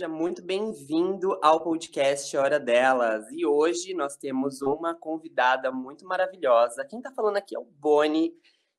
Seja muito bem-vindo ao podcast Hora Delas. E hoje nós temos uma convidada muito maravilhosa. Quem está falando aqui é o Boni.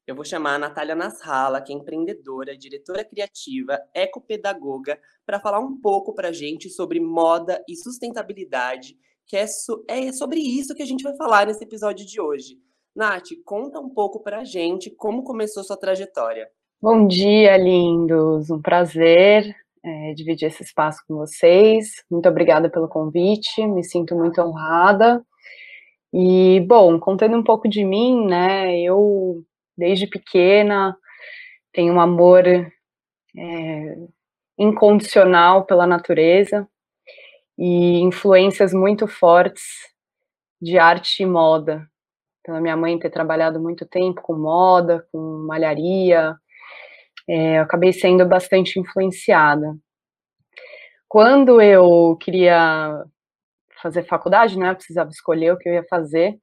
Eu vou chamar a Natália Nasrala, que é empreendedora, diretora criativa, ecopedagoga, para falar um pouco para a gente sobre moda e sustentabilidade, que é, so é sobre isso que a gente vai falar nesse episódio de hoje. Nath, conta um pouco para a gente como começou sua trajetória. Bom dia, lindos. Um prazer é, dividir esse espaço com vocês. Muito obrigada pelo convite, me sinto muito honrada. E, bom, contando um pouco de mim, né, eu, desde pequena, tenho um amor é, incondicional pela natureza e influências muito fortes de arte e moda. Pela minha mãe ter trabalhado muito tempo com moda, com malharia, é, eu acabei sendo bastante influenciada. Quando eu queria fazer faculdade, né, eu precisava escolher o que eu ia fazer,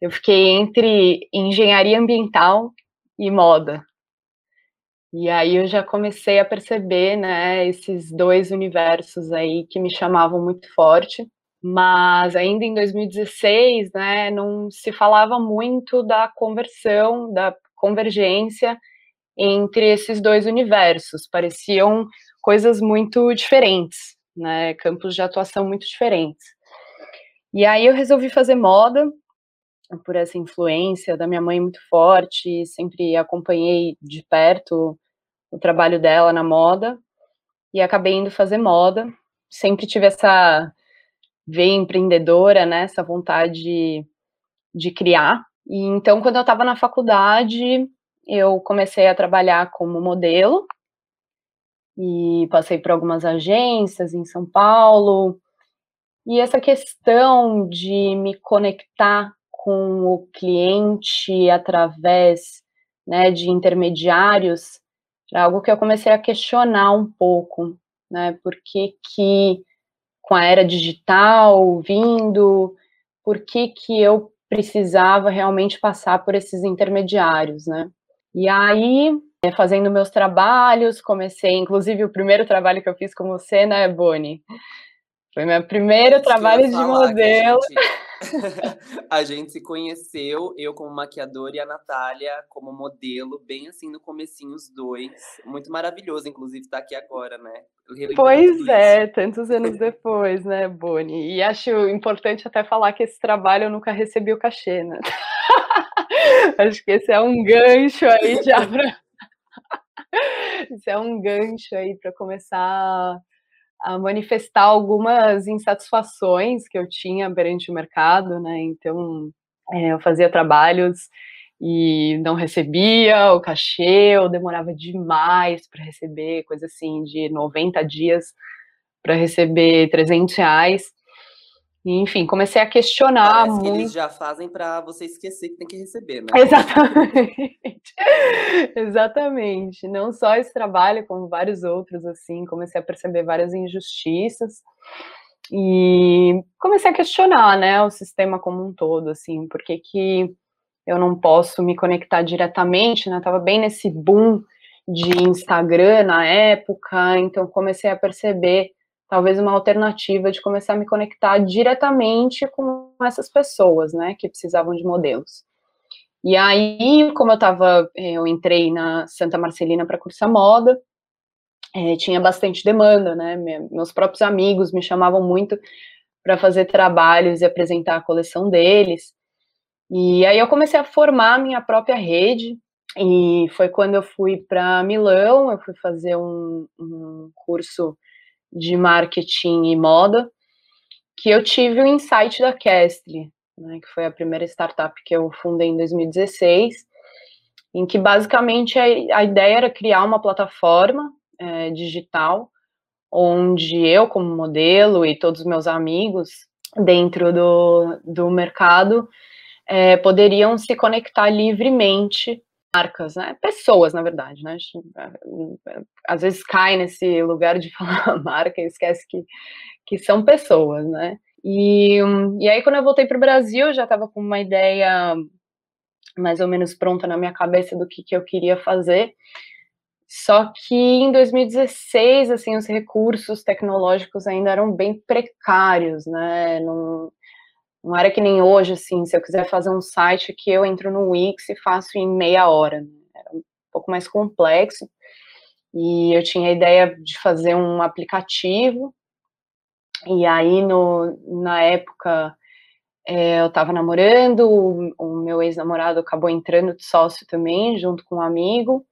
eu fiquei entre engenharia ambiental e moda. E aí eu já comecei a perceber, né, esses dois universos aí que me chamavam muito forte. Mas ainda em 2016, né, não se falava muito da conversão, da convergência entre esses dois universos. Pareciam coisas muito diferentes, né? Campos de atuação muito diferentes. E aí eu resolvi fazer moda por essa influência da minha mãe muito forte, sempre acompanhei de perto o trabalho dela na moda e acabei indo fazer moda. Sempre tive essa veia empreendedora, né, essa vontade de, de criar. E então, quando eu estava na faculdade, eu comecei a trabalhar como modelo e passei por algumas agências em São Paulo. E essa questão de me conectar com o cliente através né, de intermediários era algo que eu comecei a questionar um pouco, né? Por que, que com a era digital vindo, por que, que eu precisava realmente passar por esses intermediários, né? E aí, é, fazendo meus trabalhos, comecei, inclusive, o primeiro trabalho que eu fiz com você, né, Boni? Foi meu primeiro trabalho de modelo. A gente se conheceu, eu como maquiadora e a Natália como modelo, bem assim no comecinho os dois. Muito maravilhoso, inclusive, estar tá aqui agora, né? Pois é, isso. tantos anos depois, né, Boni? E acho importante até falar que esse trabalho eu nunca recebi o cachê, né? acho que esse é um gancho aí já para... Isso é um gancho aí para começar a manifestar algumas insatisfações que eu tinha perante o mercado, né? Então, é, eu fazia trabalhos e não recebia o cachê, ou demorava demais para receber, coisa assim, de 90 dias para receber 300 reais. E, enfim, comecei a questionar Parece muito. Que eles já fazem para você esquecer que tem que receber, né? Exatamente. Exatamente. Não só esse trabalho, como vários outros, assim, comecei a perceber várias injustiças e comecei a questionar, né, o sistema como um todo, assim, por que que eu não posso me conectar diretamente, né? Tava bem nesse boom de Instagram na época, então comecei a perceber talvez uma alternativa de começar a me conectar diretamente com essas pessoas, né, que precisavam de modelos. E aí, como eu estava, eh, eu entrei na Santa Marcelina para cursar moda, é, tinha bastante demanda, né, meus próprios amigos me chamavam muito para fazer trabalhos e apresentar a coleção deles, e aí eu comecei a formar minha própria rede, e foi quando eu fui para Milão, eu fui fazer um, um curso de marketing e moda, que eu tive o insight da Kestle, né, que foi a primeira startup que eu fundei em 2016, em que basicamente a, a ideia era criar uma plataforma é, digital onde eu, como modelo, e todos os meus amigos dentro do, do mercado é, poderiam se conectar livremente marcas, né? Pessoas, na verdade, né? Às vezes cai nesse lugar de falar marca e esquece que, que são pessoas, né? E, e aí, quando eu voltei para o Brasil, já estava com uma ideia mais ou menos pronta na minha cabeça do que, que eu queria fazer. Só que em 2016, assim, os recursos tecnológicos ainda eram bem precários, né? Não, não era que nem hoje, assim, se eu quiser fazer um site que eu entro no Wix e faço em meia hora. Né? Era um pouco mais complexo. E eu tinha a ideia de fazer um aplicativo. E aí, no, na época, é, eu estava namorando, o, o meu ex-namorado acabou entrando de sócio também, junto com um amigo.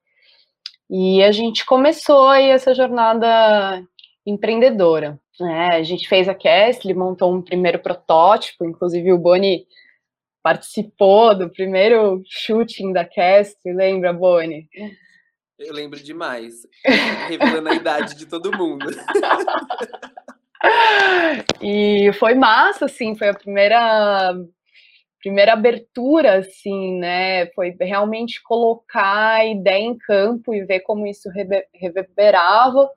E a gente começou aí essa jornada empreendedora. Né? A gente fez a Cast, montou um primeiro protótipo, inclusive o Boni participou do primeiro shooting da Cast, lembra, Boni? Eu lembro demais, revelando a idade de todo mundo. e foi massa, assim, foi a primeira primeira abertura, assim, né, foi realmente colocar a ideia em campo e ver como isso reverberava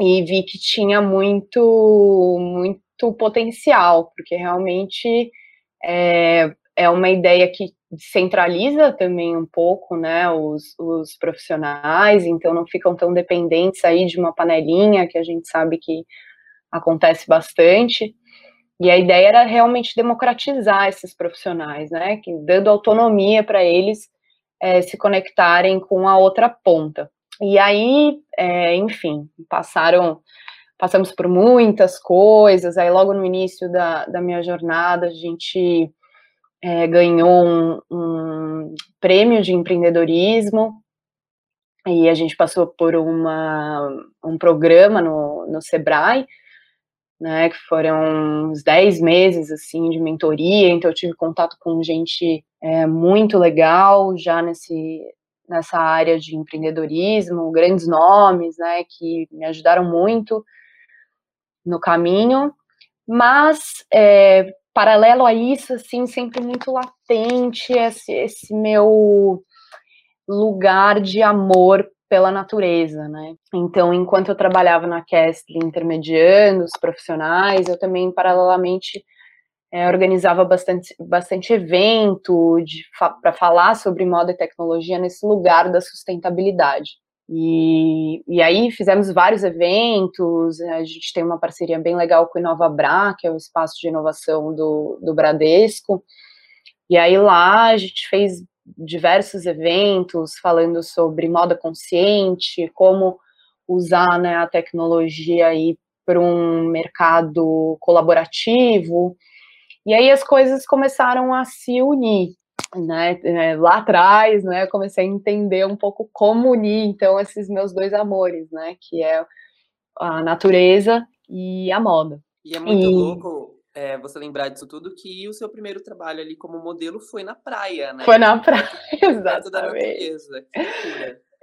e vi que tinha muito, muito potencial, porque realmente é, é uma ideia que centraliza também um pouco, né, os, os profissionais, então não ficam tão dependentes aí de uma panelinha, que a gente sabe que acontece bastante, e a ideia era realmente democratizar esses profissionais, né, que, dando autonomia para eles é, se conectarem com a outra ponta. E aí, é, enfim, passaram, passamos por muitas coisas. Aí, logo no início da, da minha jornada, a gente é, ganhou um, um prêmio de empreendedorismo e a gente passou por uma, um programa no, no Sebrae né, que foram uns 10 meses, assim, de mentoria, então eu tive contato com gente é, muito legal, já nesse, nessa área de empreendedorismo, grandes nomes, né, que me ajudaram muito no caminho, mas, é, paralelo a isso, assim, sempre muito latente esse, esse meu lugar de amor pela natureza, né? Então, enquanto eu trabalhava na Kestle intermediando os profissionais, eu também, paralelamente, é, organizava bastante, bastante evento para falar sobre moda e tecnologia nesse lugar da sustentabilidade. E, e aí fizemos vários eventos, a gente tem uma parceria bem legal com o InovaBra, que é o espaço de inovação do, do Bradesco, e aí lá a gente fez diversos eventos falando sobre moda consciente, como usar né, a tecnologia aí para um mercado colaborativo. E aí as coisas começaram a se unir. Né, é, lá atrás, né, eu comecei a entender um pouco como unir, então, esses meus dois amores, né, que é a natureza e a moda. E é muito e... louco é, você lembrar disso tudo, que o seu primeiro trabalho ali como modelo foi na praia, né? Foi na praia, exatamente.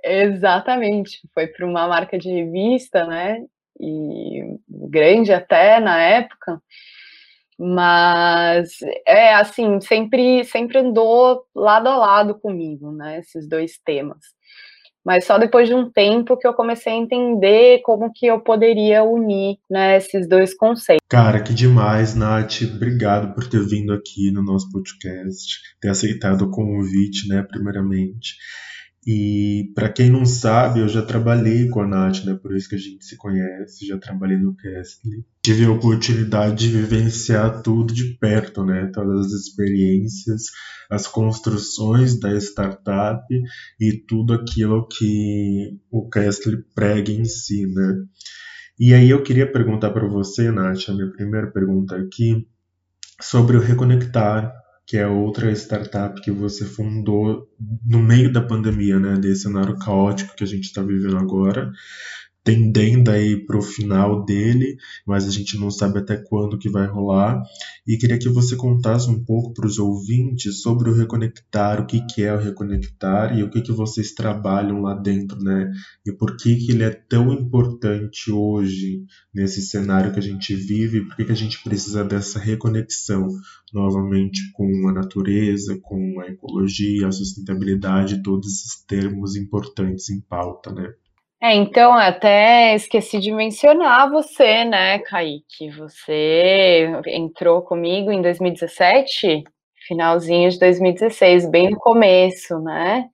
Exatamente, foi para uma marca de revista, né? E grande até na época, mas é assim, sempre sempre andou lado a lado comigo, né? Esses dois temas mas só depois de um tempo que eu comecei a entender como que eu poderia unir né, esses dois conceitos. Cara, que demais, Nath. Obrigado por ter vindo aqui no nosso podcast, ter aceitado o convite, né, primeiramente. E para quem não sabe, eu já trabalhei com a Nath, né? Por isso que a gente se conhece, já trabalhei no Castle. Tive a oportunidade de vivenciar tudo de perto, né? Todas as experiências, as construções da startup e tudo aquilo que o Castle prega em si, né? E aí eu queria perguntar para você, Nath, a minha primeira pergunta aqui, sobre o Reconectar, que é outra startup que você fundou no meio da pandemia, né, desse cenário caótico que a gente está vivendo agora tendendo aí para o final dele, mas a gente não sabe até quando que vai rolar. E queria que você contasse um pouco para os ouvintes sobre o Reconectar, o que, que é o Reconectar e o que, que vocês trabalham lá dentro, né? E por que, que ele é tão importante hoje, nesse cenário que a gente vive, por que, que a gente precisa dessa reconexão novamente com a natureza, com a ecologia, a sustentabilidade, todos esses termos importantes em pauta, né? É, então, até esqueci de mencionar você, né, Kaique? Você entrou comigo em 2017, finalzinho de 2016, bem no começo, né?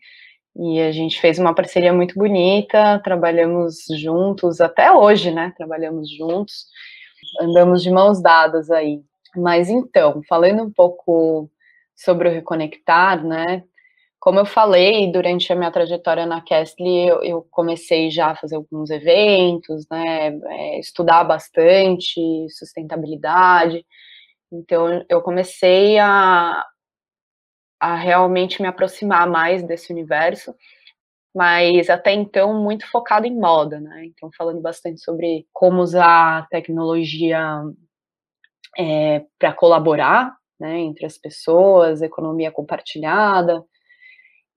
E a gente fez uma parceria muito bonita, trabalhamos juntos até hoje, né? Trabalhamos juntos, andamos de mãos dadas aí. Mas então, falando um pouco sobre o Reconectar, né? Como eu falei, durante a minha trajetória na Castly, eu, eu comecei já a fazer alguns eventos, né? É, estudar bastante sustentabilidade. Então, eu comecei a, a realmente me aproximar mais desse universo, mas até então muito focado em moda, né? Então falando bastante sobre como usar a tecnologia é, para colaborar, né, entre as pessoas, economia compartilhada.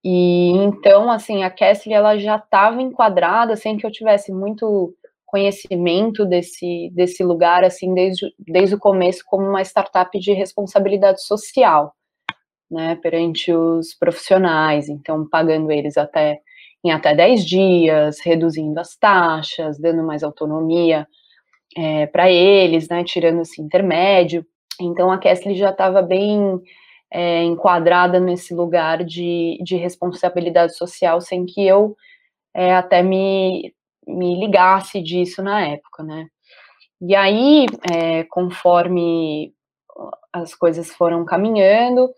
E então, assim, a Kessler ela já estava enquadrada sem que eu tivesse muito conhecimento desse, desse lugar, assim, desde, desde o começo, como uma startup de responsabilidade social né, perante os profissionais, então pagando eles até em até 10 dias, reduzindo as taxas, dando mais autonomia é, para eles, né, tirando esse intermédio. Então a Kessler já estava bem é, enquadrada nesse lugar de, de responsabilidade social, sem que eu é, até me, me ligasse disso na época, né. E aí, é, conforme as coisas foram caminhando,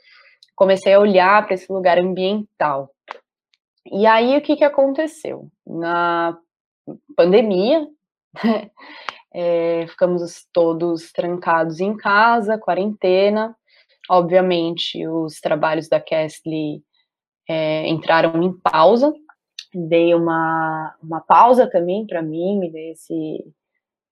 comecei a olhar para esse lugar ambiental. E aí, o que, que aconteceu? Na pandemia, é, ficamos todos trancados em casa, quarentena. Obviamente, os trabalhos da Kestly é, entraram em pausa. Dei uma, uma pausa também para mim, me dei esse,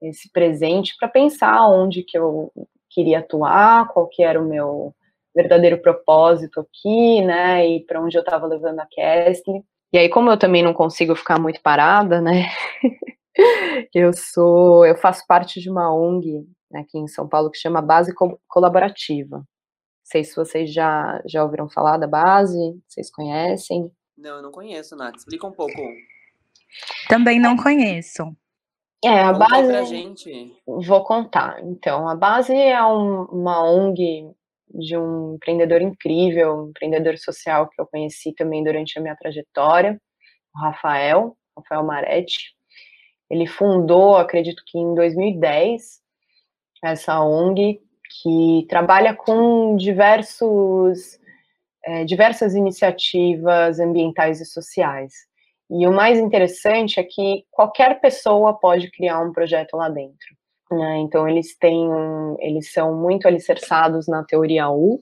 esse presente para pensar onde que eu queria atuar, qual que era o meu verdadeiro propósito aqui, né, e para onde eu estava levando a Kesley. E aí, como eu também não consigo ficar muito parada, né, eu sou, eu faço parte de uma ONG aqui em São Paulo que chama Base Colaborativa. Não sei se vocês já, já ouviram falar da base, vocês conhecem? Não, eu não conheço, Nath. Explica um pouco. Também não conheço. É, a Conta base. pra gente. Vou contar. Então, a base é um, uma ONG de um empreendedor incrível, um empreendedor social que eu conheci também durante a minha trajetória, o Rafael, Rafael Maretti. Ele fundou, acredito que em 2010, essa ONG que trabalha com diversos, é, diversas iniciativas ambientais e sociais. E o mais interessante é que qualquer pessoa pode criar um projeto lá dentro. Né? Então eles têm, eles são muito alicerçados na teoria U,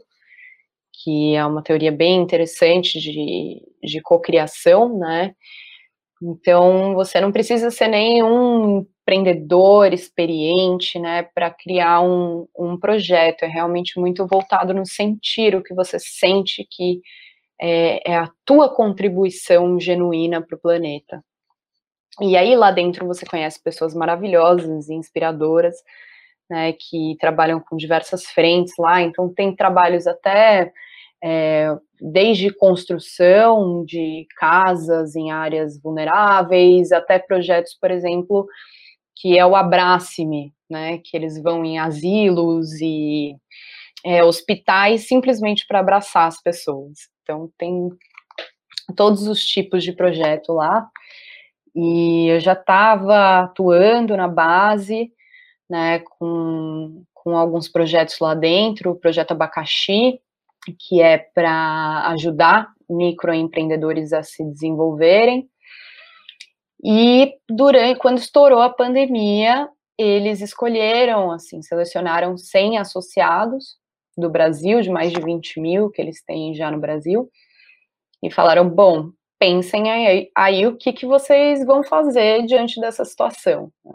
que é uma teoria bem interessante de, de cocriação, né? Então você não precisa ser nenhum empreendedor experiente, né, para criar um, um projeto. É realmente muito voltado no sentir o que você sente que é, é a tua contribuição genuína para o planeta. E aí lá dentro você conhece pessoas maravilhosas e inspiradoras, né, que trabalham com diversas frentes lá, então tem trabalhos até é, desde construção de casas em áreas vulneráveis, até projetos, por exemplo, que é o Abrace-me, né, que eles vão em asilos e é, hospitais simplesmente para abraçar as pessoas. Então tem todos os tipos de projeto lá. E eu já estava atuando na base, né, com, com alguns projetos lá dentro, o projeto Abacaxi, que é para ajudar microempreendedores a se desenvolverem. E durante, quando estourou a pandemia, eles escolheram, assim, selecionaram 100 associados do Brasil, de mais de 20 mil que eles têm já no Brasil, e falaram, bom, pensem aí, aí o que, que vocês vão fazer diante dessa situação. Né?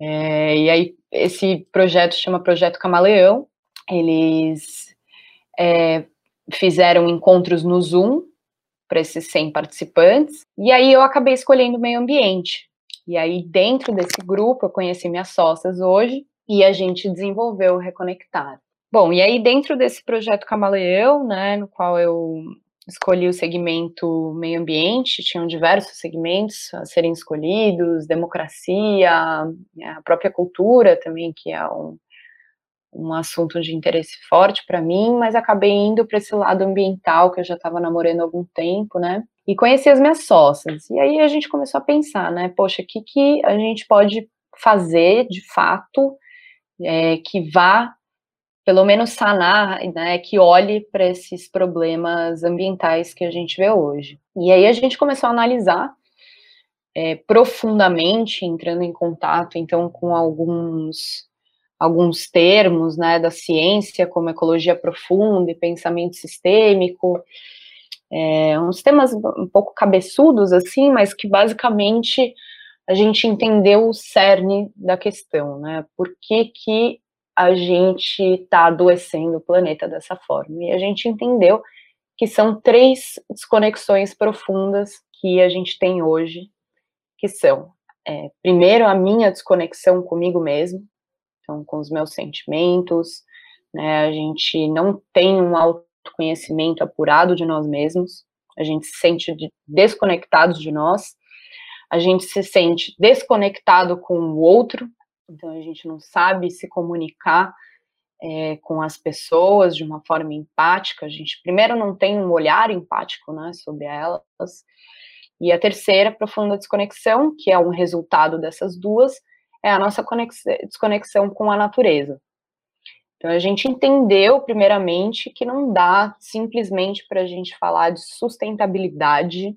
É, e aí, esse projeto chama Projeto Camaleão, eles é, fizeram encontros no Zoom para esses 100 participantes, e aí eu acabei escolhendo meio ambiente. E aí, dentro desse grupo, eu conheci minhas sócias hoje, e a gente desenvolveu o Reconectar. Bom, e aí dentro desse projeto Camaleão, né, no qual eu escolhi o segmento meio ambiente, tinham diversos segmentos a serem escolhidos, democracia, a própria cultura também, que é um, um assunto de interesse forte para mim, mas acabei indo para esse lado ambiental que eu já estava namorando há algum tempo, né? e conheci as minhas sócias. E aí a gente começou a pensar, né? Poxa, o que, que a gente pode fazer de fato é, que vá pelo menos sanar, né, que olhe para esses problemas ambientais que a gente vê hoje. E aí a gente começou a analisar é, profundamente, entrando em contato, então, com alguns alguns termos, né, da ciência, como ecologia profunda e pensamento sistêmico, é, uns temas um pouco cabeçudos, assim, mas que basicamente a gente entendeu o cerne da questão, né, por que que a gente está adoecendo o planeta dessa forma. E a gente entendeu que são três desconexões profundas que a gente tem hoje, que são, é, primeiro, a minha desconexão comigo mesmo, então, com os meus sentimentos, né, a gente não tem um autoconhecimento apurado de nós mesmos, a gente se sente desconectados de nós, a gente se sente desconectado com o outro, então a gente não sabe se comunicar é, com as pessoas de uma forma empática. A gente primeiro não tem um olhar empático, né, sobre elas. E a terceira, profunda desconexão, que é um resultado dessas duas, é a nossa desconexão com a natureza. Então a gente entendeu, primeiramente, que não dá simplesmente para a gente falar de sustentabilidade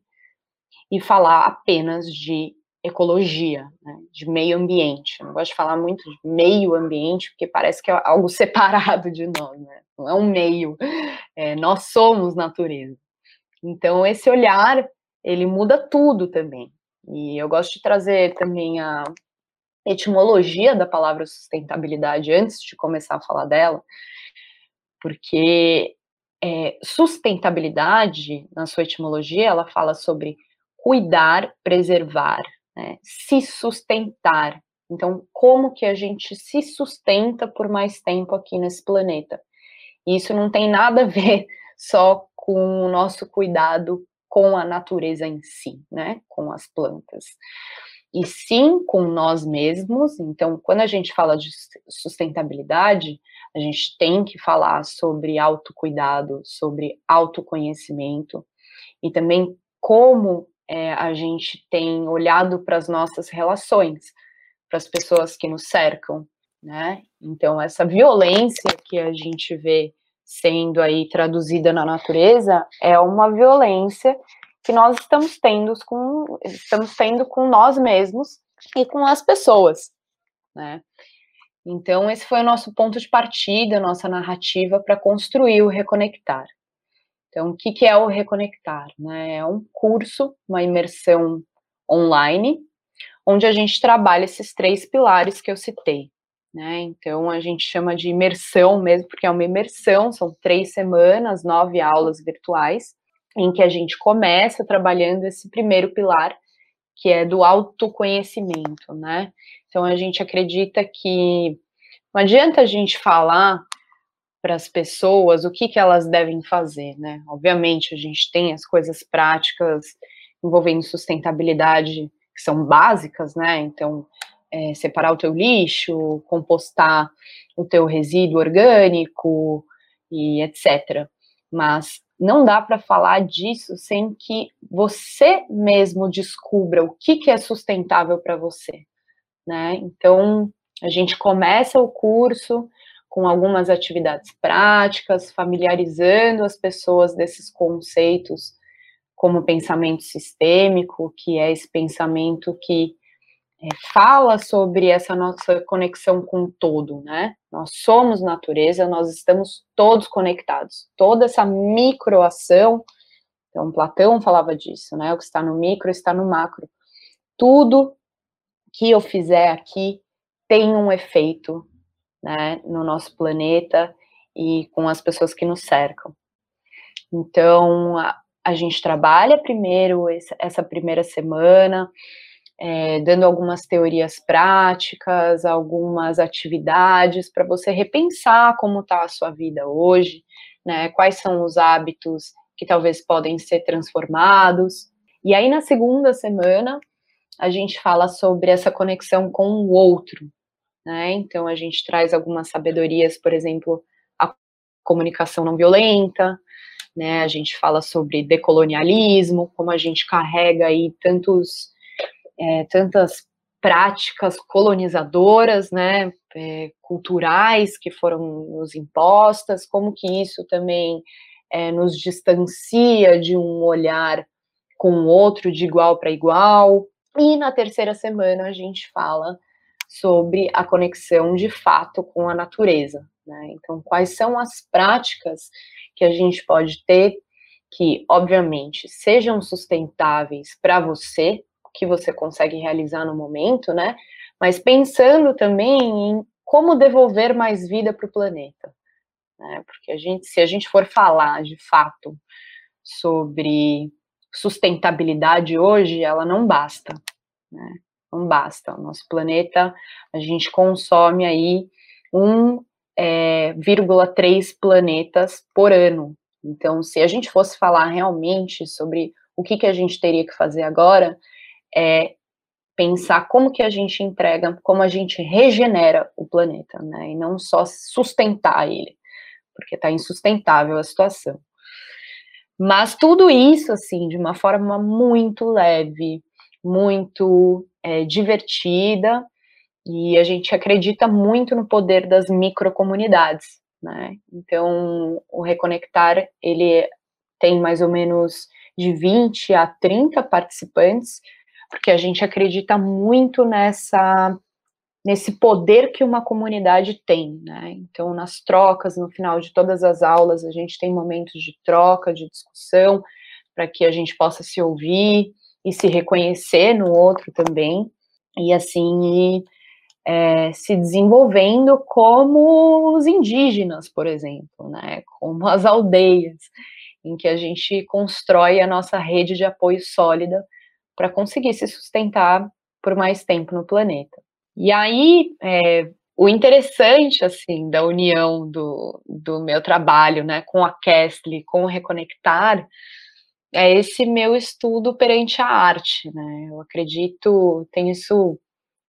e falar apenas de ecologia, né, de meio ambiente. Eu não gosto de falar muito de meio ambiente, porque parece que é algo separado de nós, né? Não é um meio. É, nós somos natureza. Então, esse olhar, ele muda tudo também. E eu gosto de trazer também a etimologia da palavra sustentabilidade antes de começar a falar dela, porque é, sustentabilidade, na sua etimologia, ela fala sobre cuidar, preservar, né, se sustentar. Então, como que a gente se sustenta por mais tempo aqui nesse planeta? isso não tem nada a ver só com o nosso cuidado com a natureza em si, né, com as plantas. E sim com nós mesmos. Então, quando a gente fala de sustentabilidade, a gente tem que falar sobre autocuidado, sobre autoconhecimento e também como é, a gente tem olhado para as nossas relações, para as pessoas que nos cercam, né? Então, essa violência que a gente vê sendo aí traduzida na natureza é uma violência que nós estamos tendo com, estamos tendo com nós mesmos e com as pessoas, né? Então, esse foi o nosso ponto de partida, nossa narrativa para construir o Reconectar. Então, o que, que é o Reconectar? Né? É um curso, uma imersão online, onde a gente trabalha esses três pilares que eu citei. Né? Então, a gente chama de imersão mesmo, porque é uma imersão, são três semanas, nove aulas virtuais, em que a gente começa trabalhando esse primeiro pilar, que é do autoconhecimento, né? Então, a gente acredita que não adianta a gente falar para as pessoas o que, que elas devem fazer, né? Obviamente, a gente tem as coisas práticas envolvendo sustentabilidade que são básicas, né? Então, é, separar o teu lixo, compostar o teu resíduo orgânico e etc. Mas não dá para falar disso sem que você mesmo descubra o que, que é sustentável para você, né? Então, a gente começa o curso com algumas atividades práticas, familiarizando as pessoas desses conceitos, como pensamento sistêmico, que é esse pensamento que fala sobre essa nossa conexão com o todo, né? Nós somos natureza, nós estamos todos conectados. Toda essa microação, então Platão falava disso, né? O que está no micro está no macro. Tudo que eu fizer aqui tem um efeito né, no nosso planeta e com as pessoas que nos cercam. Então, a, a gente trabalha primeiro essa, essa primeira semana, é, dando algumas teorias práticas, algumas atividades para você repensar como está a sua vida hoje, né, quais são os hábitos que talvez podem ser transformados. E aí, na segunda semana, a gente fala sobre essa conexão com o outro, né? Então a gente traz algumas sabedorias, por exemplo, a comunicação não violenta, né? A gente fala sobre decolonialismo, como a gente carrega aí tantos, é, tantas práticas colonizadoras, né, é, culturais que foram nos impostas, como que isso também é, nos distancia de um olhar com o outro de igual para igual. E na terceira semana a gente fala sobre a conexão de fato com a natureza. Né? Então, quais são as práticas que a gente pode ter que, obviamente, sejam sustentáveis para você, que você consegue realizar no momento, né? Mas pensando também em como devolver mais vida para o planeta. Né? Porque a gente, se a gente for falar de fato sobre sustentabilidade hoje, ela não basta. Né? Não basta. O nosso planeta, a gente consome aí 1,3 é, planetas por ano. Então, se a gente fosse falar realmente sobre o que, que a gente teria que fazer agora, é pensar como que a gente entrega, como a gente regenera o planeta, né? E não só sustentar ele, porque está insustentável a situação. Mas tudo isso, assim, de uma forma muito leve, muito é, divertida, e a gente acredita muito no poder das microcomunidades, né? Então, o Reconectar, ele tem mais ou menos de 20 a 30 participantes, porque a gente acredita muito nessa nesse poder que uma comunidade tem, né? Então, nas trocas, no final de todas as aulas, a gente tem momentos de troca, de discussão, para que a gente possa se ouvir e se reconhecer no outro também, e assim ir é, se desenvolvendo como os indígenas, por exemplo, né? Como as aldeias, em que a gente constrói a nossa rede de apoio sólida para conseguir se sustentar por mais tempo no planeta. E aí, é, o interessante, assim, da união do, do meu trabalho, né, com a Kestly, com o Reconectar, é esse meu estudo perante a arte, né, eu acredito, tenho isso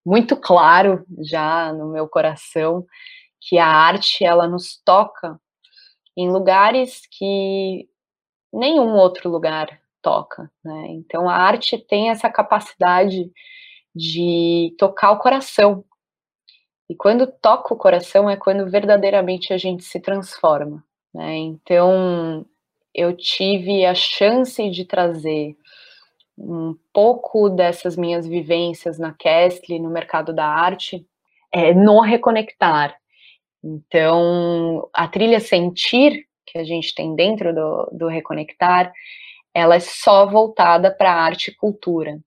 muito claro já no meu coração, que a arte, ela nos toca em lugares que nenhum outro lugar toca, né? Então a arte tem essa capacidade de tocar o coração. E quando toca o coração é quando verdadeiramente a gente se transforma, né? Então eu tive a chance de trazer um pouco dessas minhas vivências na Kestly, no mercado da arte, é, no Reconectar. Então, a trilha Sentir, que a gente tem dentro do, do Reconectar, ela é só voltada para arte e cultura.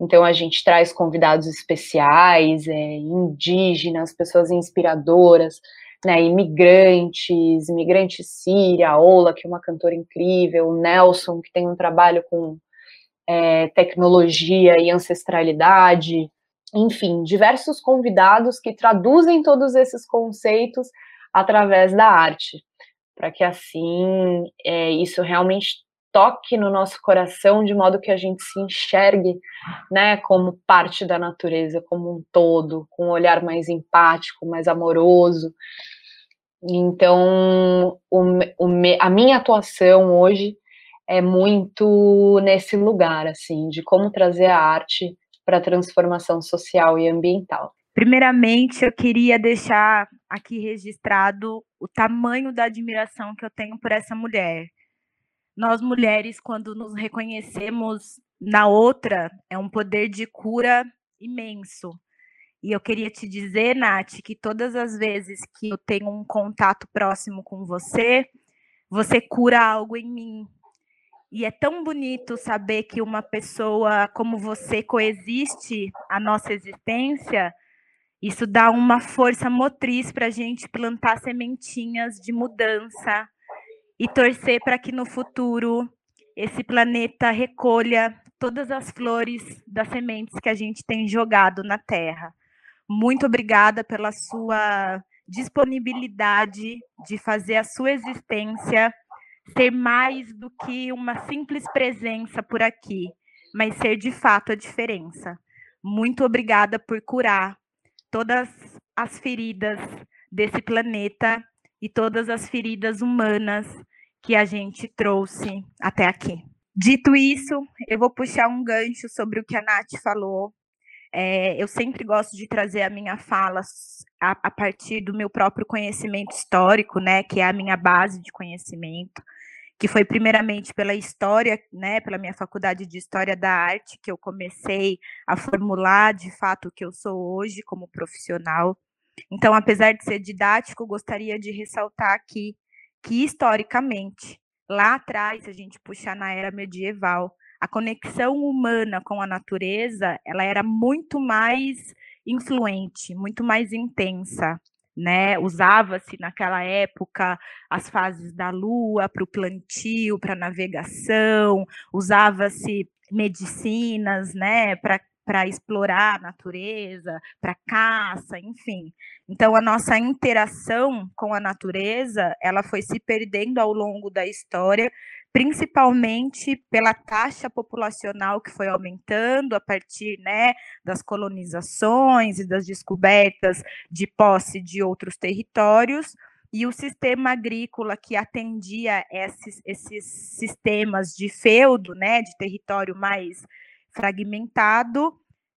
Então a gente traz convidados especiais, é, indígenas, pessoas inspiradoras, né, imigrantes, imigrante síria, Ola, que é uma cantora incrível, Nelson, que tem um trabalho com é, tecnologia e ancestralidade, enfim, diversos convidados que traduzem todos esses conceitos através da arte, para que assim é, isso realmente toque no nosso coração de modo que a gente se enxergue, né, como parte da natureza, como um todo, com um olhar mais empático, mais amoroso. Então, o, o, a minha atuação hoje é muito nesse lugar, assim, de como trazer a arte para a transformação social e ambiental. Primeiramente, eu queria deixar aqui registrado o tamanho da admiração que eu tenho por essa mulher nós mulheres, quando nos reconhecemos na outra, é um poder de cura imenso. E eu queria te dizer, Nath, que todas as vezes que eu tenho um contato próximo com você, você cura algo em mim. E é tão bonito saber que uma pessoa como você coexiste a nossa existência. Isso dá uma força motriz para a gente plantar sementinhas de mudança, e torcer para que no futuro esse planeta recolha todas as flores das sementes que a gente tem jogado na Terra. Muito obrigada pela sua disponibilidade de fazer a sua existência ser mais do que uma simples presença por aqui, mas ser de fato a diferença. Muito obrigada por curar todas as feridas desse planeta e todas as feridas humanas que a gente trouxe até aqui. Dito isso, eu vou puxar um gancho sobre o que a Nath falou. É, eu sempre gosto de trazer a minha fala a, a, partir do meu próprio conhecimento histórico, né, que é a minha base de conhecimento, que foi primeiramente pela história, né, pela minha faculdade de História da Arte, que eu comecei a formular de fato o que eu sou hoje como profissional. Então, apesar de ser didático, gostaria de ressaltar aqui que, historicamente, lá atrás, se a gente puxar na era medieval, a conexão humana com a natureza, ela era muito mais influente, muito mais intensa, né? Usava-se naquela época as fases da lua para o plantio, para navegação, usava-se medicinas, né, para para explorar a natureza, para caça, enfim. Então a nossa interação com a natureza, ela foi se perdendo ao longo da história, principalmente pela taxa populacional que foi aumentando a partir, né, das colonizações e das descobertas de posse de outros territórios. E o sistema agrícola que atendia esses, esses sistemas de feudo, né, de território mais fragmentado,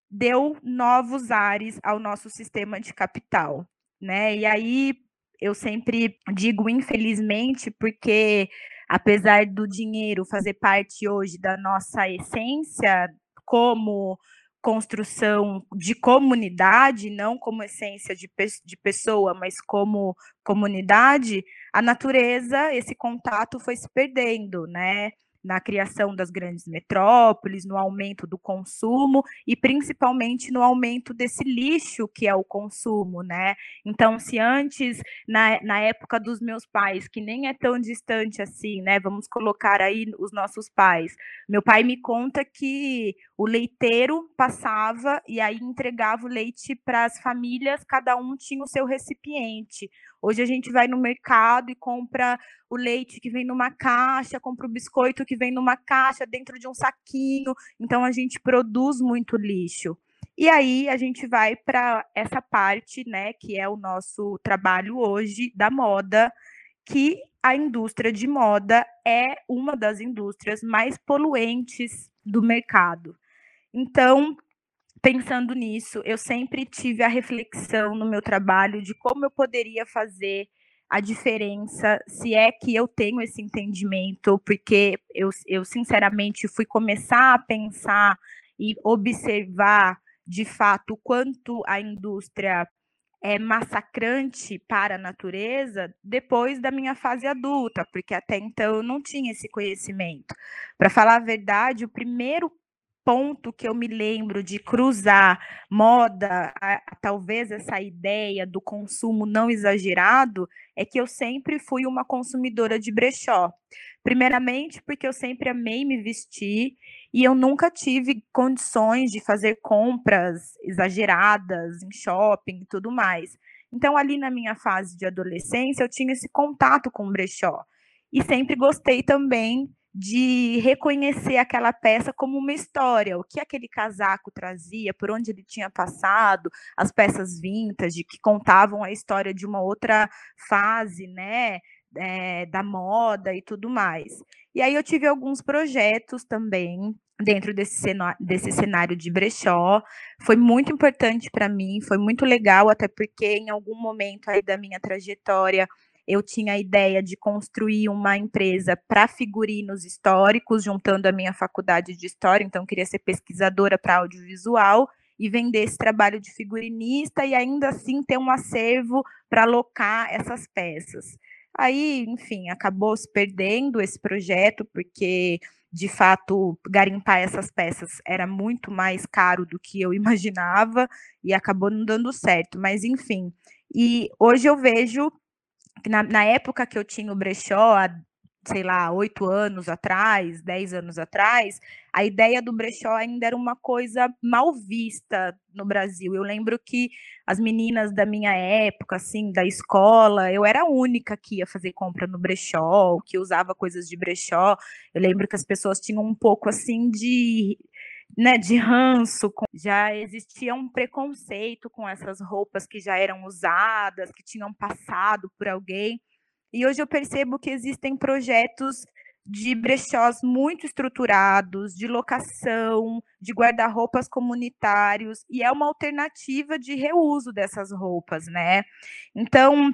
deu novos ares ao nosso sistema de capital, né? E aí eu sempre digo infelizmente, porque apesar do dinheiro fazer parte hoje da nossa essência como construção de comunidade, não como essência de, de pessoa, mas como comunidade, a natureza, esse contato foi se perdendo, né? Na criação das grandes metrópoles, no aumento do consumo e principalmente no aumento desse lixo que é o consumo, né? Então, se antes, na, na época dos meus pais, que nem é tão distante assim, né? Vamos colocar aí os nossos pais. Meu pai me conta que o leiteiro passava e aí entregava o leite para as famílias, cada um tinha o seu recipiente. Hoje a gente vai no mercado e compra o leite que vem numa caixa, compra o biscoito que vem numa caixa dentro de um saquinho. Então a gente produz muito lixo. E aí a gente vai para essa parte, né, que é o nosso trabalho hoje da moda, que a indústria de moda é uma das indústrias mais poluentes do mercado. Então, pensando nisso, eu sempre tive a reflexão no meu trabalho de como eu poderia fazer a diferença, se é que eu tenho esse entendimento, porque eu, eu sinceramente fui começar a pensar e observar de fato o quanto a indústria é massacrante para a natureza depois da minha fase adulta, porque até então eu não tinha esse conhecimento. Para falar a verdade, o primeiro ponto que eu me lembro de cruzar moda, a, a, talvez essa ideia do consumo não exagerado, é que eu sempre fui uma consumidora de brechó. Primeiramente, porque eu sempre amei me vestir e eu nunca tive condições de fazer compras exageradas em shopping e tudo mais. Então, ali na minha fase de adolescência, eu tinha esse contato com o brechó. E sempre gostei também de reconhecer aquela peça como uma história, o que aquele casaco trazia, por onde ele tinha passado, as peças vintage que contavam a história de uma outra fase, né, é, da moda e tudo mais. E aí eu tive alguns projetos também dentro desse, desse cenário de brechó. Foi muito importante para mim, foi muito legal, até porque em algum momento aí da minha trajetória eu tinha a ideia de construir uma empresa para figurinos históricos, juntando a minha faculdade de história, então queria ser pesquisadora para audiovisual e vender esse trabalho de figurinista e ainda assim ter um acervo para alocar essas peças. Aí, enfim, acabou se perdendo esse projeto, porque de fato garimpar essas peças era muito mais caro do que eu imaginava e acabou não dando certo, mas enfim. E hoje eu vejo na, na época que eu tinha o brechó, há, sei lá, oito anos atrás, dez anos atrás, a ideia do brechó ainda era uma coisa mal vista no Brasil. Eu lembro que as meninas da minha época, assim, da escola, eu era a única que ia fazer compra no brechó, que usava coisas de brechó. Eu lembro que as pessoas tinham um pouco, assim, de né, de ranço, já existia um preconceito com essas roupas que já eram usadas, que tinham passado por alguém. E hoje eu percebo que existem projetos de brechós muito estruturados, de locação, de guarda-roupas comunitários, e é uma alternativa de reuso dessas roupas, né? Então,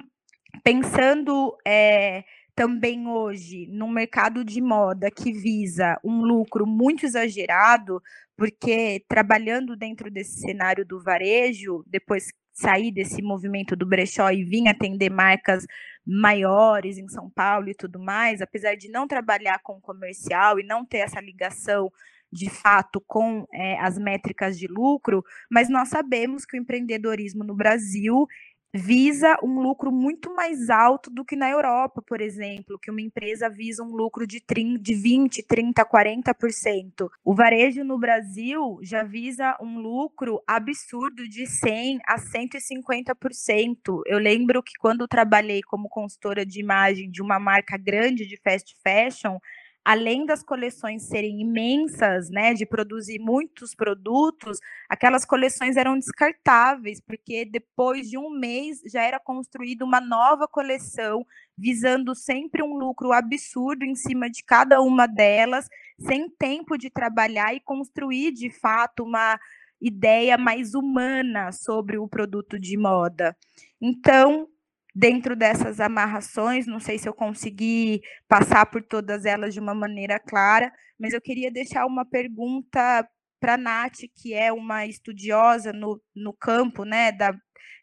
pensando é, também hoje no mercado de moda que visa um lucro muito exagerado, porque trabalhando dentro desse cenário do varejo, depois sair desse movimento do brechó e vir atender marcas maiores em São Paulo e tudo mais, apesar de não trabalhar com comercial e não ter essa ligação de fato com é, as métricas de lucro, mas nós sabemos que o empreendedorismo no Brasil visa um lucro muito mais alto do que na Europa, por exemplo, que uma empresa visa um lucro de, 30, de 20, 30, 40%. O varejo no Brasil já visa um lucro absurdo de 100 a 150%. Eu lembro que quando trabalhei como consultora de imagem de uma marca grande de fast fashion, além das coleções serem imensas, né, de produzir muitos produtos, aquelas coleções eram descartáveis, porque depois de um mês já era construída uma nova coleção, visando sempre um lucro absurdo em cima de cada uma delas, sem tempo de trabalhar e construir de fato uma ideia mais humana sobre o produto de moda. Então, dentro dessas amarrações, não sei se eu consegui passar por todas elas de uma maneira clara, mas eu queria deixar uma pergunta para a Nath, que é uma estudiosa no, no campo né, da,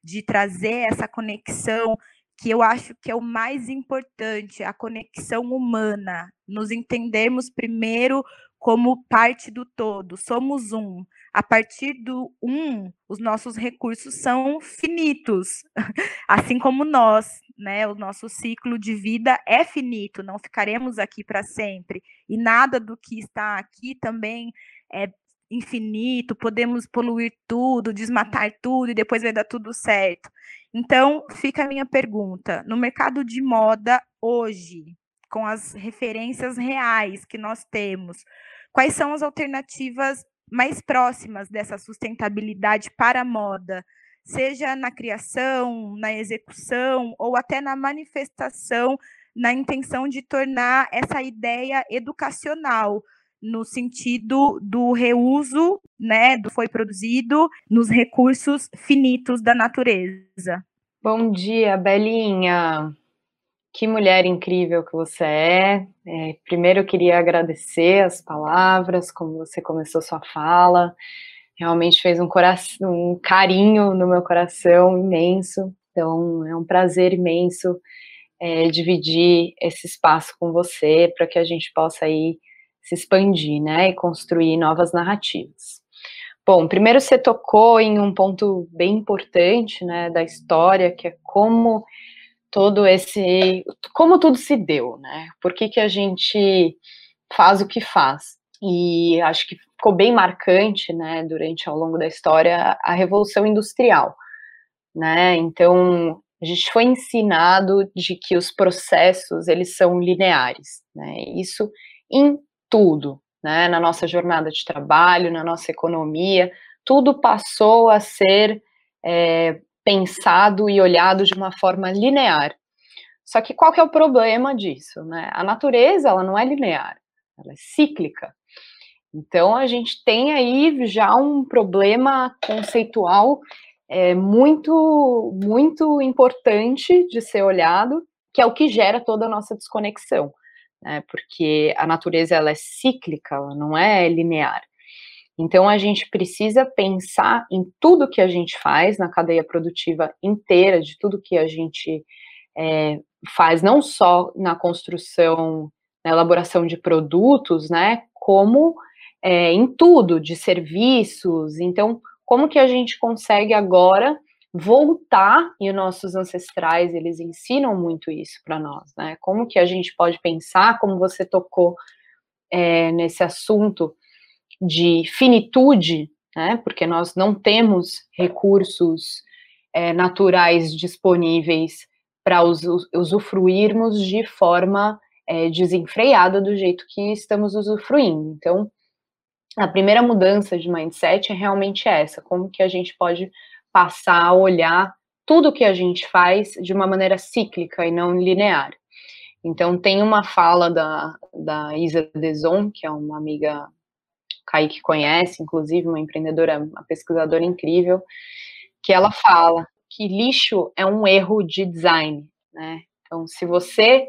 de trazer essa conexão, que eu acho que é o mais importante, a conexão humana, nos entendermos primeiro como parte do todo, somos um. A partir do um, os nossos recursos são finitos, assim como nós, né? O nosso ciclo de vida é finito, não ficaremos aqui para sempre. E nada do que está aqui também é infinito, podemos poluir tudo, desmatar tudo e depois vai dar tudo certo. Então, fica a minha pergunta: no mercado de moda hoje, com as referências reais que nós temos, Quais são as alternativas mais próximas dessa sustentabilidade para a moda, seja na criação, na execução ou até na manifestação, na intenção de tornar essa ideia educacional no sentido do reuso, né, do foi produzido nos recursos finitos da natureza. Bom dia, Belinha. Que mulher incrível que você é. é. Primeiro eu queria agradecer as palavras, como você começou sua fala. Realmente fez um, coração, um carinho no meu coração imenso. Então é um prazer imenso é, dividir esse espaço com você para que a gente possa aí se expandir, né, e construir novas narrativas. Bom, primeiro você tocou em um ponto bem importante, né, da história, que é como todo esse. como tudo se deu, né? Por que, que a gente faz o que faz? E acho que ficou bem marcante, né, durante ao longo da história, a Revolução Industrial, né? Então, a gente foi ensinado de que os processos, eles são lineares, né? Isso em tudo, né? Na nossa jornada de trabalho, na nossa economia, tudo passou a ser é, pensado e olhado de uma forma linear. Só que qual que é o problema disso, né? A natureza, ela não é linear, ela é cíclica. Então, a gente tem aí já um problema conceitual é, muito, muito importante de ser olhado, que é o que gera toda a nossa desconexão, né? Porque a natureza, ela é cíclica, ela não é linear. Então, a gente precisa pensar em tudo que a gente faz na cadeia produtiva inteira, de tudo que a gente é, faz, não só na construção, na elaboração de produtos, né, como é, em tudo, de serviços. Então, como que a gente consegue agora voltar, e os nossos ancestrais, eles ensinam muito isso para nós, né, como que a gente pode pensar, como você tocou é, nesse assunto, de finitude, né, porque nós não temos recursos é, naturais disponíveis para usufruirmos de forma é, desenfreada do jeito que estamos usufruindo. Então, a primeira mudança de mindset é realmente essa: como que a gente pode passar a olhar tudo que a gente faz de uma maneira cíclica e não linear. Então, tem uma fala da, da Isa Deson, que é uma amiga Kaique conhece, inclusive, uma empreendedora, uma pesquisadora incrível, que ela fala que lixo é um erro de design, né? Então, se você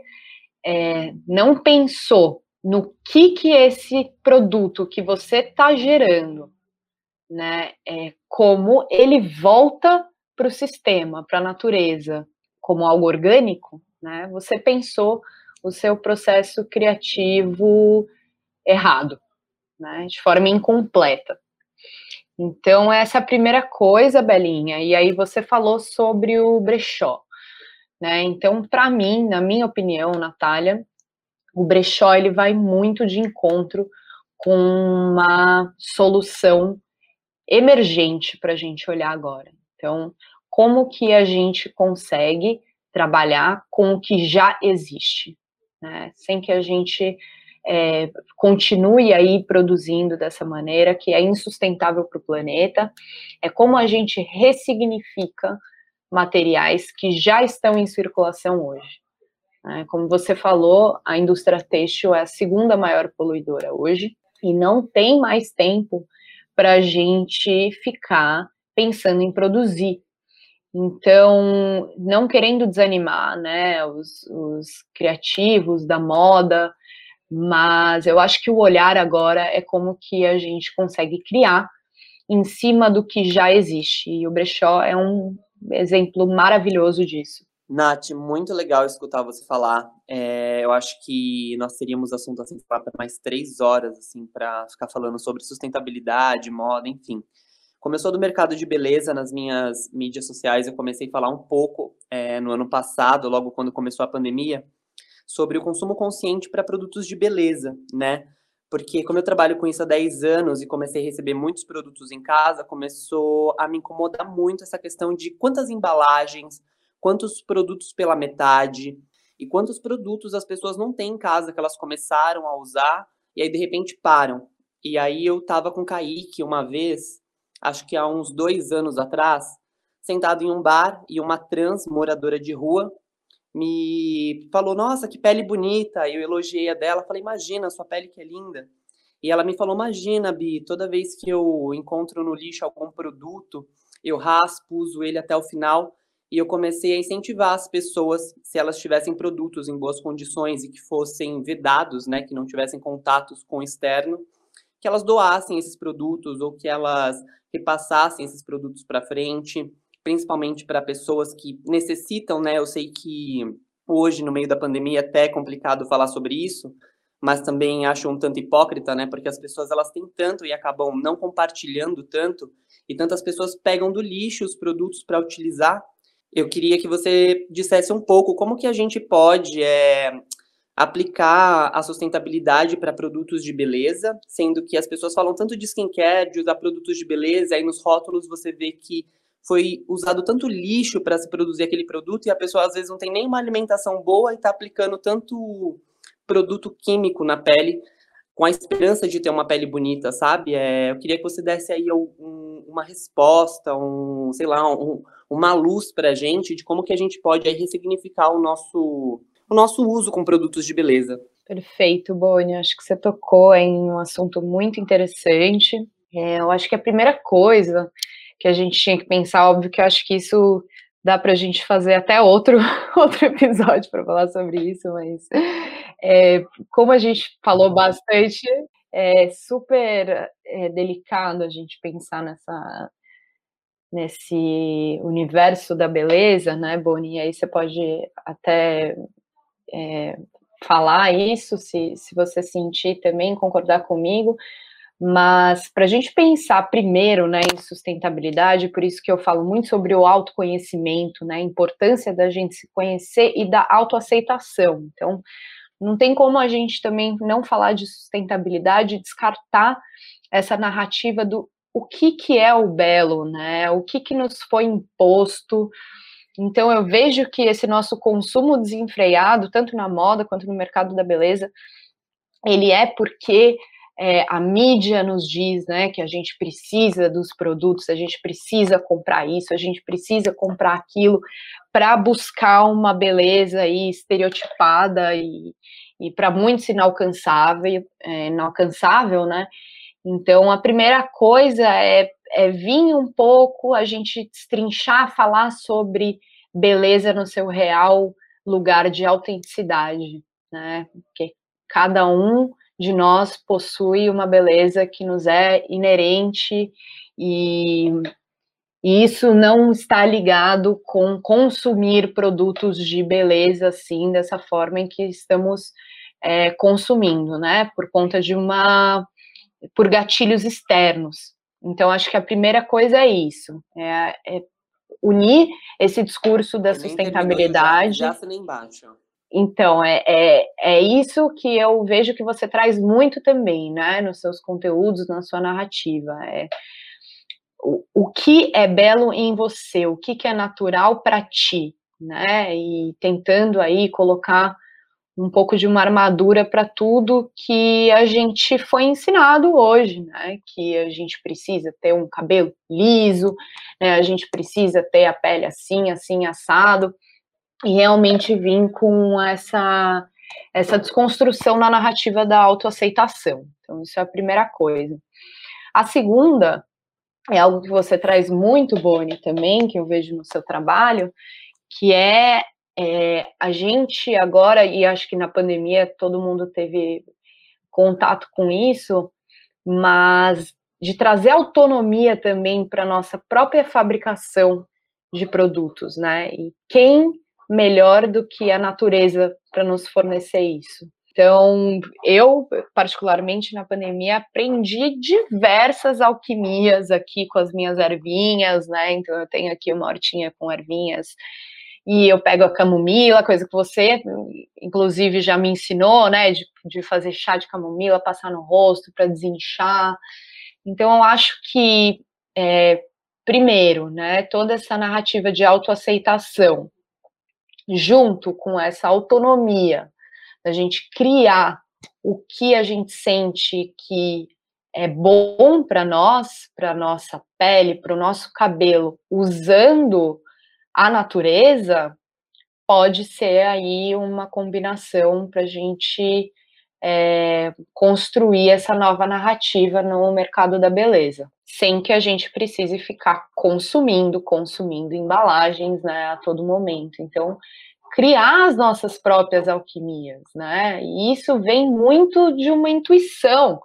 é, não pensou no que que esse produto que você está gerando, né, é, como ele volta para o sistema, para a natureza, como algo orgânico, né? Você pensou o seu processo criativo errado, né? De forma incompleta. Então, essa é a primeira coisa, Belinha. E aí você falou sobre o brechó. Né? Então, para mim, na minha opinião, Natália, o brechó ele vai muito de encontro com uma solução emergente para a gente olhar agora. Então, como que a gente consegue trabalhar com o que já existe, né? sem que a gente é, continue aí produzindo dessa maneira, que é insustentável para o planeta, é como a gente ressignifica materiais que já estão em circulação hoje. Né? Como você falou, a indústria têxtil é a segunda maior poluidora hoje, e não tem mais tempo para a gente ficar pensando em produzir. Então, não querendo desanimar né, os, os criativos da moda, mas eu acho que o olhar agora é como que a gente consegue criar em cima do que já existe. E o brechó é um exemplo maravilhoso disso. Nath, muito legal escutar você falar. É, eu acho que nós teríamos assunto assim para mais três horas assim para ficar falando sobre sustentabilidade, moda, enfim. Começou do mercado de beleza nas minhas mídias sociais. Eu comecei a falar um pouco é, no ano passado, logo quando começou a pandemia, sobre o consumo consciente para produtos de beleza, né? Porque como eu trabalho com isso há 10 anos e comecei a receber muitos produtos em casa, começou a me incomodar muito essa questão de quantas embalagens, quantos produtos pela metade e quantos produtos as pessoas não têm em casa que elas começaram a usar e aí de repente param. E aí eu tava com o Kaique uma vez, acho que há uns dois anos atrás, sentado em um bar e uma trans moradora de rua me falou, nossa, que pele bonita. Eu elogiei a dela, falei, imagina, sua pele que é linda. E ela me falou, imagina, Bi, toda vez que eu encontro no lixo algum produto, eu raspo, uso ele até o final. E eu comecei a incentivar as pessoas, se elas tivessem produtos em boas condições e que fossem vedados, né, que não tivessem contatos com o externo, que elas doassem esses produtos ou que elas repassassem esses produtos para frente principalmente para pessoas que necessitam, né? Eu sei que hoje, no meio da pandemia, é até complicado falar sobre isso, mas também acho um tanto hipócrita, né? Porque as pessoas elas têm tanto e acabam não compartilhando tanto, e tantas pessoas pegam do lixo os produtos para utilizar. Eu queria que você dissesse um pouco como que a gente pode é, aplicar a sustentabilidade para produtos de beleza, sendo que as pessoas falam tanto de skincare, de usar produtos de beleza, aí nos rótulos você vê que foi usado tanto lixo para se produzir aquele produto e a pessoa às vezes não tem nem uma alimentação boa e está aplicando tanto produto químico na pele com a esperança de ter uma pele bonita, sabe? É, eu queria que você desse aí um, uma resposta, um, sei lá, um, uma luz para a gente de como que a gente pode aí ressignificar o nosso, o nosso uso com produtos de beleza. Perfeito, Boni. Acho que você tocou em um assunto muito interessante. É, eu acho que a primeira coisa que a gente tinha que pensar. Óbvio que eu acho que isso dá para a gente fazer até outro, outro episódio para falar sobre isso, mas é, como a gente falou bastante, é super é, delicado a gente pensar nessa nesse universo da beleza, né, Boni? Aí você pode até é, falar isso, se, se você sentir também, concordar comigo, mas para a gente pensar primeiro né, em sustentabilidade, por isso que eu falo muito sobre o autoconhecimento, né, a importância da gente se conhecer e da autoaceitação. Então, não tem como a gente também não falar de sustentabilidade e descartar essa narrativa do o que, que é o belo, né? O que, que nos foi imposto. Então eu vejo que esse nosso consumo desenfreado, tanto na moda quanto no mercado da beleza, ele é porque é, a mídia nos diz, né, que a gente precisa dos produtos, a gente precisa comprar isso, a gente precisa comprar aquilo para buscar uma beleza aí estereotipada e, e para muitos inalcançável, é, inalcançável, né? Então, a primeira coisa é, é vir um pouco, a gente destrinchar, falar sobre beleza no seu real lugar de autenticidade, né? Porque cada um de nós possui uma beleza que nos é inerente e, e isso não está ligado com consumir produtos de beleza assim dessa forma em que estamos é, consumindo, né? Por conta de uma por gatilhos externos. Então acho que a primeira coisa é isso, é, é unir esse discurso da sustentabilidade. Já, já embaixo. Então, é, é, é isso que eu vejo que você traz muito também, né, nos seus conteúdos, na sua narrativa. É o, o que é belo em você, o que, que é natural para ti, né, e tentando aí colocar um pouco de uma armadura para tudo que a gente foi ensinado hoje, né? Que a gente precisa ter um cabelo liso, né? A gente precisa ter a pele assim, assim assado e realmente vir com essa essa desconstrução na narrativa da autoaceitação. Então, isso é a primeira coisa. A segunda é algo que você traz muito, Boni, também, que eu vejo no seu trabalho, que é, é a gente agora, e acho que na pandemia todo mundo teve contato com isso, mas de trazer autonomia também para nossa própria fabricação de produtos, né? E quem melhor do que a natureza para nos fornecer isso. Então, eu, particularmente na pandemia, aprendi diversas alquimias aqui com as minhas ervinhas, né? Então, eu tenho aqui uma hortinha com ervinhas e eu pego a camomila, coisa que você, inclusive, já me ensinou, né? De, de fazer chá de camomila, passar no rosto para desinchar. Então, eu acho que, é, primeiro, né? Toda essa narrativa de autoaceitação junto com essa autonomia da gente criar o que a gente sente que é bom para nós, para nossa pele, para o nosso cabelo, usando a natureza, pode ser aí uma combinação para a gente é, construir essa nova narrativa no mercado da beleza, sem que a gente precise ficar consumindo, consumindo embalagens, né, a todo momento. Então, criar as nossas próprias alquimias, né? E isso vem muito de uma intuição.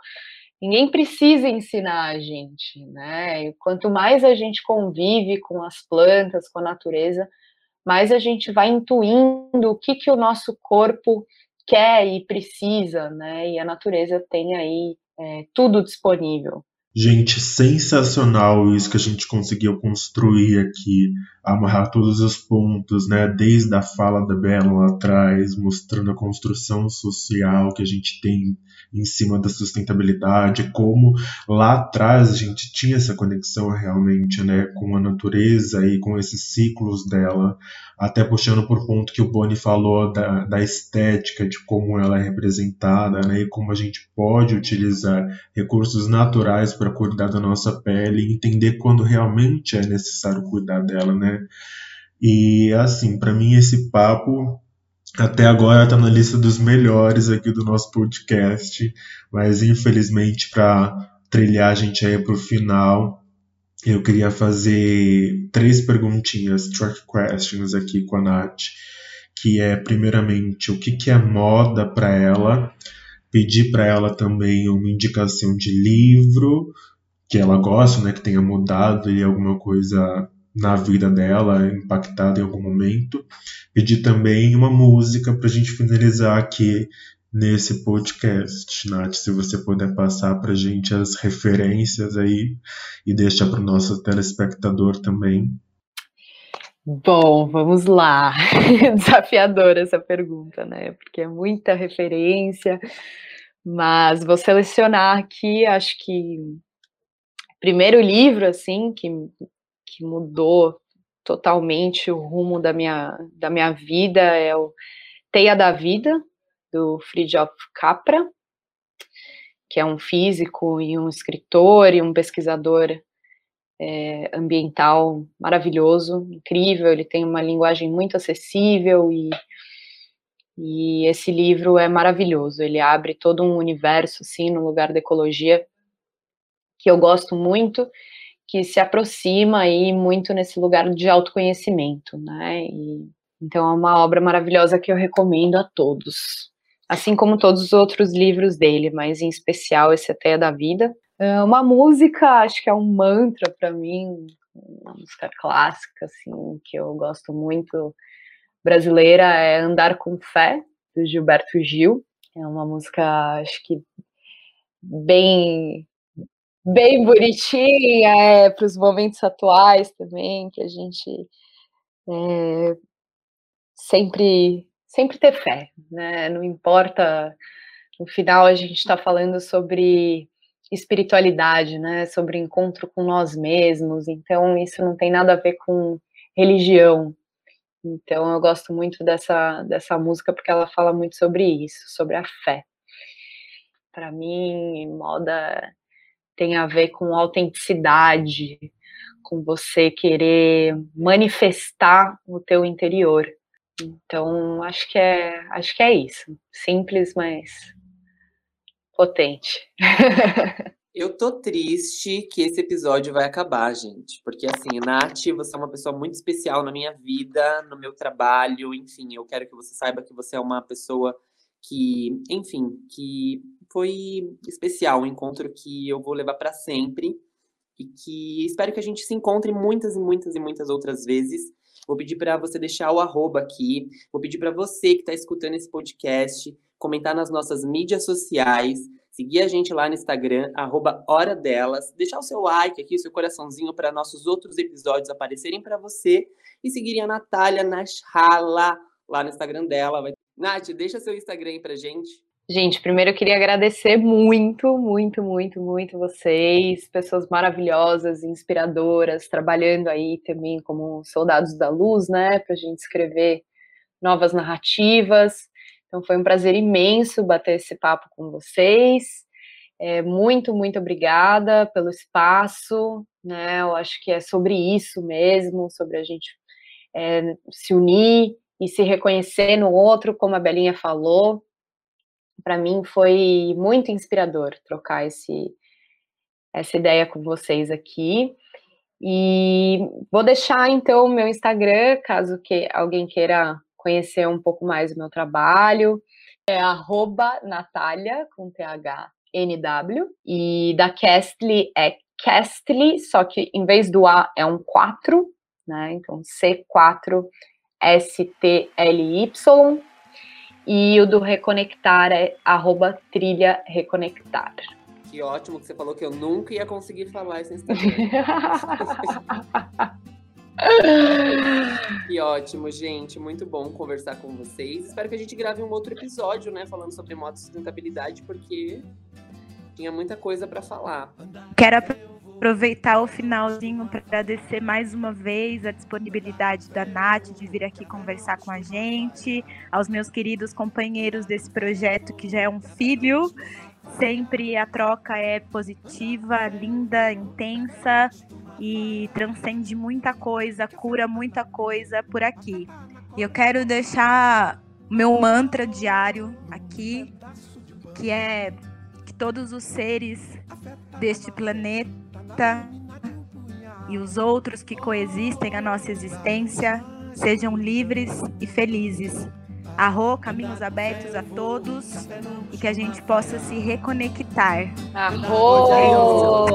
Ninguém precisa ensinar a gente, né? E quanto mais a gente convive com as plantas, com a natureza, mais a gente vai intuindo o que, que o nosso corpo quer e precisa, né? E a natureza tem aí é, tudo disponível. Gente, sensacional isso que a gente conseguiu construir aqui, amarrar todos os pontos, né? Desde a fala da Bela lá atrás, mostrando a construção social que a gente tem em cima da sustentabilidade, como lá atrás a gente tinha essa conexão realmente, né, com a natureza e com esses ciclos dela, até puxando por ponto que o Boni falou da, da estética, de como ela é representada, né, e como a gente pode utilizar recursos naturais para cuidar da nossa pele e entender quando realmente é necessário cuidar dela, né. E assim, para mim esse papo até agora está na lista dos melhores aqui do nosso podcast, mas infelizmente para trilhar a gente aí para o final, eu queria fazer três perguntinhas, track questions aqui com a Nath, que é primeiramente o que, que é moda para ela, pedir para ela também uma indicação de livro que ela gosta, né, que tenha mudado e alguma coisa na vida dela, impactada em algum momento. Pedir também uma música para a gente finalizar aqui nesse podcast, Nath, se você puder passar para a gente as referências aí e deixar para o nosso telespectador também. Bom, vamos lá. Desafiadora essa pergunta, né? Porque é muita referência, mas vou selecionar aqui, acho que primeiro livro assim que que mudou totalmente o rumo da minha, da minha vida é o Teia da Vida, do Fridtjof Capra. que é um físico e um escritor e um pesquisador é, ambiental maravilhoso, incrível. Ele tem uma linguagem muito acessível e, e esse livro é maravilhoso. Ele abre todo um universo, assim, no lugar da ecologia que eu gosto muito, que se aproxima aí muito nesse lugar de autoconhecimento, né? E, então é uma obra maravilhosa que eu recomendo a todos assim como todos os outros livros dele, mas em especial esse Até da Vida. É uma música, acho que é um mantra para mim, uma música clássica, assim, que eu gosto muito, brasileira, é Andar com Fé, do Gilberto Gil. É uma música, acho que bem bem bonitinha, é, para os momentos atuais também, que a gente é, sempre sempre ter fé, né? Não importa. No final a gente está falando sobre espiritualidade, né? Sobre encontro com nós mesmos. Então isso não tem nada a ver com religião. Então eu gosto muito dessa dessa música porque ela fala muito sobre isso, sobre a fé. Para mim, moda tem a ver com autenticidade, com você querer manifestar o teu interior. Então, acho que é, acho que é isso. Simples, mas potente. Eu tô triste que esse episódio vai acabar, gente. Porque, assim, Nath, você é uma pessoa muito especial na minha vida, no meu trabalho, enfim. Eu quero que você saiba que você é uma pessoa que, enfim, que foi especial, um encontro que eu vou levar para sempre. E que espero que a gente se encontre muitas e muitas e muitas outras vezes. Vou pedir para você deixar o arroba aqui. Vou pedir para você que está escutando esse podcast comentar nas nossas mídias sociais, seguir a gente lá no Instagram, arroba Hora Delas, deixar o seu like aqui, o seu coraçãozinho para nossos outros episódios aparecerem para você e seguirem a Natália Nashala lá no Instagram dela. Nath, deixa seu Instagram aí pra gente. Gente, primeiro eu queria agradecer muito, muito, muito, muito vocês, pessoas maravilhosas, inspiradoras, trabalhando aí também como soldados da luz, né, para a gente escrever novas narrativas. Então foi um prazer imenso bater esse papo com vocês. É, muito, muito obrigada pelo espaço, né? Eu acho que é sobre isso mesmo, sobre a gente é, se unir e se reconhecer no outro, como a Belinha falou para mim foi muito inspirador trocar esse, essa ideia com vocês aqui. E vou deixar então o meu Instagram, caso que alguém queira conhecer um pouco mais do meu trabalho. É arroba Natália, com T-H-N-W. E da Castly é Castly, só que em vez do A é um 4, né? Então C4 S-T-L-Y. E o do Reconectar é arroba trilha reconectar. Que ótimo que você falou que eu nunca ia conseguir falar esse Instagram. que ótimo, gente. Muito bom conversar com vocês. Espero que a gente grave um outro episódio, né? Falando sobre moto sustentabilidade, porque tinha muita coisa para falar. Quero aproveitar o finalzinho para agradecer mais uma vez a disponibilidade da Nath de vir aqui conversar com a gente, aos meus queridos companheiros desse projeto que já é um filho. Sempre a troca é positiva, linda, intensa e transcende muita coisa, cura muita coisa por aqui. E eu quero deixar meu mantra diário aqui, que é que todos os seres deste planeta e os outros que coexistem à nossa existência sejam livres e felizes. Arro, caminhos abertos a todos e que a gente possa se reconectar. Arro!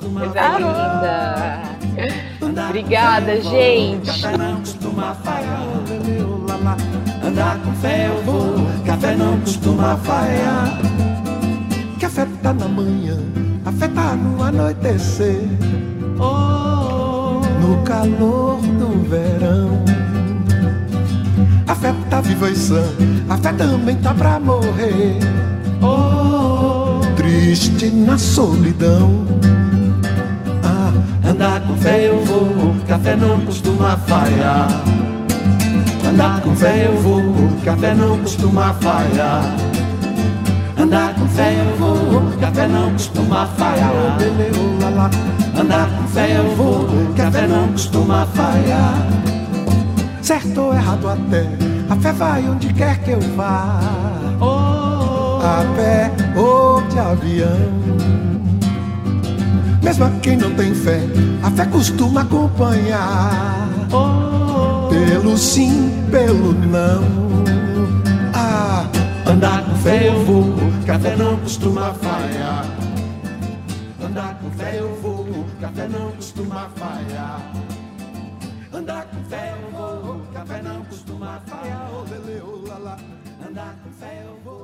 Coisa linda! Obrigada, gente! Andar com fé eu vou, café não costuma falhar. Café tá na manhã afetar no anoitecer, oh, no calor do verão. A fé tá viva e sã, a fé também tá pra morrer, oh, triste na solidão. Ah, andar com fé eu vou, café não costuma falhar. Andar com fé eu vou, café não costuma falhar. Andar com fé eu vou, café não costuma falhar. Andar com fé eu vou, café não costuma falhar. Certo ou errado até, a fé vai onde quer que eu vá. Oh, A pé ou de avião. Mesmo a quem não tem fé, a fé costuma acompanhar. oh, Pelo sim, pelo não. Ah, Andar com fé eu vou, café não costuma falhar. Andar com fé eu vou, café não costuma falhar. Andar com fé eu vou, café não costuma falhar. Oh, lele, oh, lá, lá. Andar com fé eu vou.